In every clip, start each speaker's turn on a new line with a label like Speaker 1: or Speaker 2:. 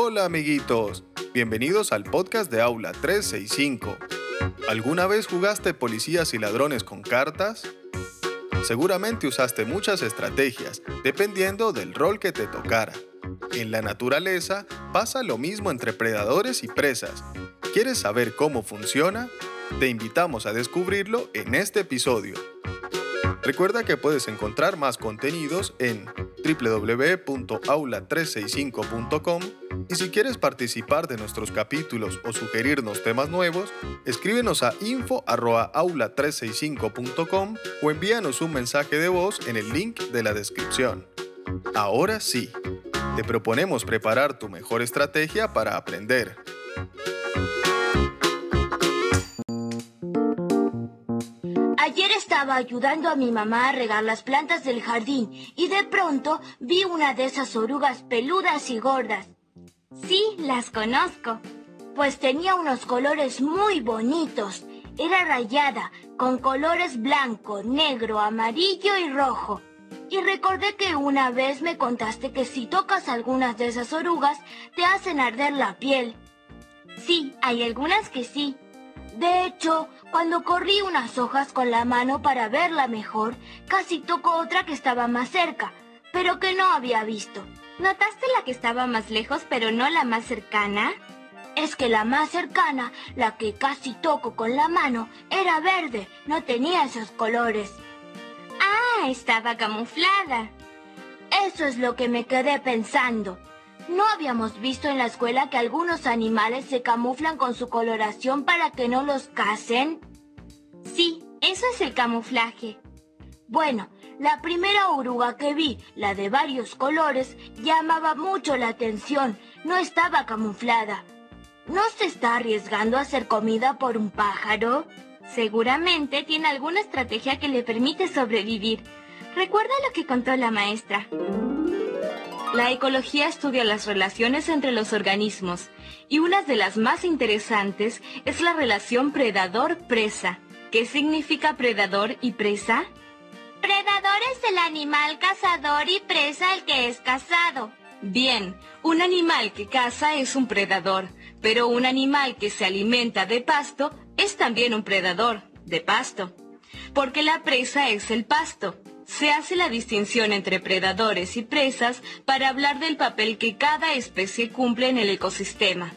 Speaker 1: Hola amiguitos, bienvenidos al podcast de Aula 365. ¿Alguna vez jugaste policías y ladrones con cartas? Seguramente usaste muchas estrategias, dependiendo del rol que te tocara. En la naturaleza pasa lo mismo entre predadores y presas. ¿Quieres saber cómo funciona? Te invitamos a descubrirlo en este episodio. Recuerda que puedes encontrar más contenidos en www.aula365.com y si quieres participar de nuestros capítulos o sugerirnos temas nuevos, escríbenos a info.aula365.com o envíanos un mensaje de voz en el link de la descripción. Ahora sí, te proponemos preparar tu mejor estrategia para aprender.
Speaker 2: Estaba ayudando a mi mamá a regar las plantas del jardín y de pronto vi una de esas orugas peludas y gordas.
Speaker 3: Sí, las conozco.
Speaker 2: Pues tenía unos colores muy bonitos. Era rayada, con colores blanco, negro, amarillo y rojo. Y recordé que una vez me contaste que si tocas algunas de esas orugas, te hacen arder la piel.
Speaker 3: Sí, hay algunas que sí.
Speaker 2: De hecho, cuando corrí unas hojas con la mano para verla mejor, casi tocó otra que estaba más cerca, pero que no había visto.
Speaker 3: ¿Notaste la que estaba más lejos pero no la más cercana?
Speaker 2: Es que la más cercana, la que casi toco con la mano, era verde, no tenía esos colores.
Speaker 3: Ah, estaba camuflada.
Speaker 2: Eso es lo que me quedé pensando. ¿No habíamos visto en la escuela que algunos animales se camuflan con su coloración para que no los casen?
Speaker 3: Sí, eso es el camuflaje.
Speaker 2: Bueno, la primera oruga que vi, la de varios colores, llamaba mucho la atención. No estaba camuflada. ¿No se está arriesgando a ser comida por un pájaro?
Speaker 3: Seguramente tiene alguna estrategia que le permite sobrevivir. Recuerda lo que contó la maestra. La ecología estudia las relaciones entre los organismos y una de las más interesantes es la relación predador-presa. ¿Qué significa predador y presa?
Speaker 4: Predador es el animal cazador y presa el que es cazado.
Speaker 3: Bien, un animal que caza es un predador, pero un animal que se alimenta de pasto es también un predador de pasto, porque la presa es el pasto. Se hace la distinción entre predadores y presas para hablar del papel que cada especie cumple en el ecosistema.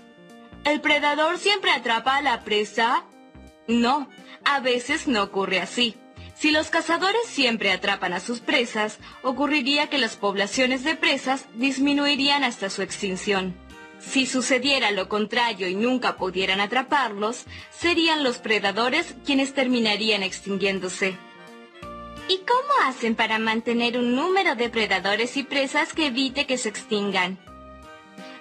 Speaker 3: ¿El predador siempre atrapa a la presa? No, a veces no ocurre así. Si los cazadores siempre atrapan a sus presas, ocurriría que las poblaciones de presas disminuirían hasta su extinción. Si sucediera lo contrario y nunca pudieran atraparlos, serían los predadores quienes terminarían extinguiéndose.
Speaker 4: ¿Y cómo hacen para mantener un número de predadores y presas que evite que se extingan?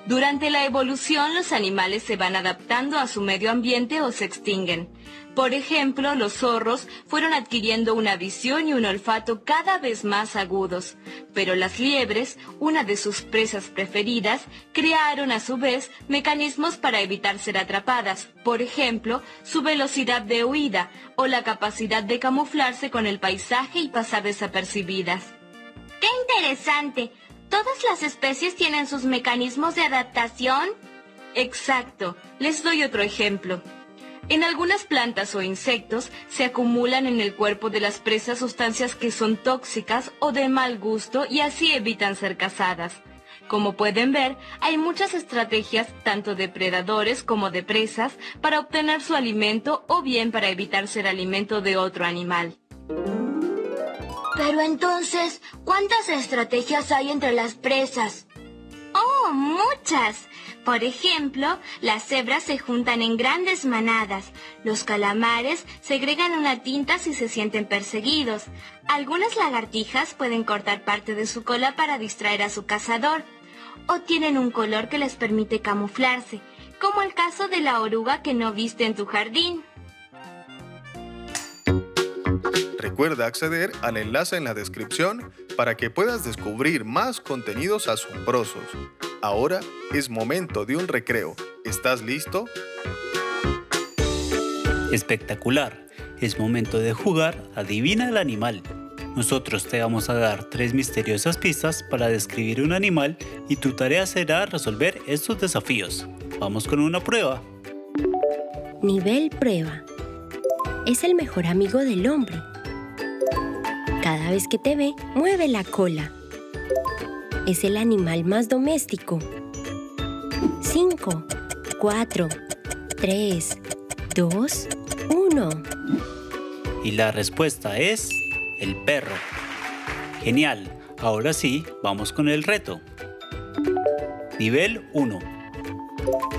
Speaker 3: Durante la evolución los animales se van adaptando a su medio ambiente o se extinguen. Por ejemplo, los zorros fueron adquiriendo una visión y un olfato cada vez más agudos, pero las liebres, una de sus presas preferidas, crearon a su vez mecanismos para evitar ser atrapadas, por ejemplo, su velocidad de huida o la capacidad de camuflarse con el paisaje y pasar desapercibidas.
Speaker 4: ¡Qué interesante! ¿Todas las especies tienen sus mecanismos de adaptación?
Speaker 3: Exacto. Les doy otro ejemplo. En algunas plantas o insectos se acumulan en el cuerpo de las presas sustancias que son tóxicas o de mal gusto y así evitan ser cazadas. Como pueden ver, hay muchas estrategias tanto de predadores como de presas para obtener su alimento o bien para evitar ser alimento de otro animal.
Speaker 2: Pero entonces, ¿cuántas estrategias hay entre las presas?
Speaker 4: Oh, muchas. Por ejemplo, las cebras se juntan en grandes manadas. Los calamares segregan una tinta si se sienten perseguidos. Algunas lagartijas pueden cortar parte de su cola para distraer a su cazador. O tienen un color que les permite camuflarse, como el caso de la oruga que no viste en tu jardín.
Speaker 1: Recuerda acceder al enlace en la descripción para que puedas descubrir más contenidos asombrosos. Ahora es momento de un recreo. ¿Estás listo?
Speaker 5: Espectacular. Es momento de jugar Adivina el animal. Nosotros te vamos a dar tres misteriosas pistas para describir un animal y tu tarea será resolver estos desafíos. Vamos con una prueba.
Speaker 6: Nivel prueba. Es el mejor amigo del hombre. Cada vez que te ve, mueve la cola. Es el animal más doméstico. 5, 4, 3, 2, 1.
Speaker 5: Y la respuesta es el perro. Genial, ahora sí, vamos con el reto. Nivel 1.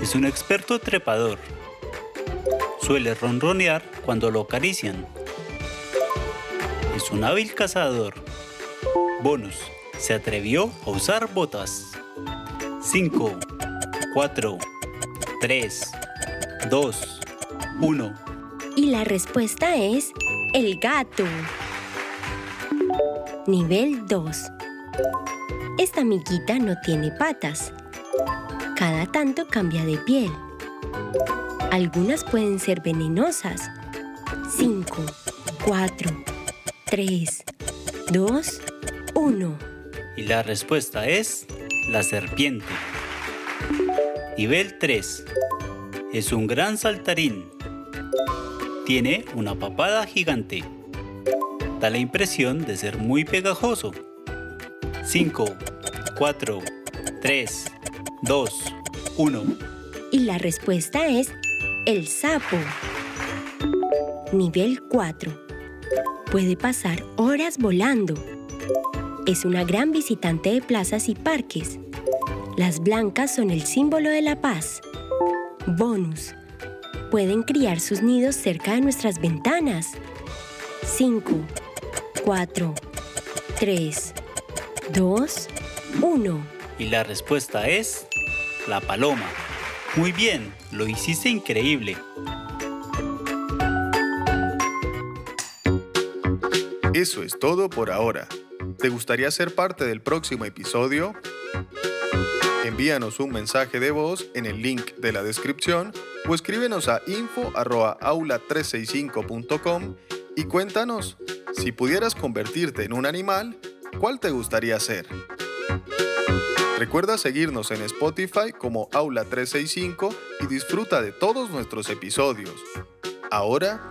Speaker 5: Es un experto trepador. Suele ronronear cuando lo acarician. Es un hábil cazador. Bonus. Se atrevió a usar botas. 5, 4, 3, 2, 1.
Speaker 6: Y la respuesta es el gato. Nivel 2. Esta amiguita no tiene patas. Cada tanto cambia de piel. Algunas pueden ser venenosas. 5, 4, 3, 2, 1.
Speaker 5: Y la respuesta es la serpiente. Nivel 3. Es un gran saltarín. Tiene una papada gigante. Da la impresión de ser muy pegajoso. 5, 4, 3, 2, 1.
Speaker 6: Y la respuesta es el sapo. Nivel 4. Puede pasar horas volando. Es una gran visitante de plazas y parques. Las blancas son el símbolo de la paz. Bonus. Pueden criar sus nidos cerca de nuestras ventanas. 5, 4, 3, 2, 1.
Speaker 5: Y la respuesta es la paloma. Muy bien, lo hiciste increíble.
Speaker 1: Eso es todo por ahora. ¿Te gustaría ser parte del próximo episodio? Envíanos un mensaje de voz en el link de la descripción o escríbenos a info@aula365.com y cuéntanos, si pudieras convertirte en un animal, ¿cuál te gustaría ser? Recuerda seguirnos en Spotify como Aula 365 y disfruta de todos nuestros episodios. Ahora,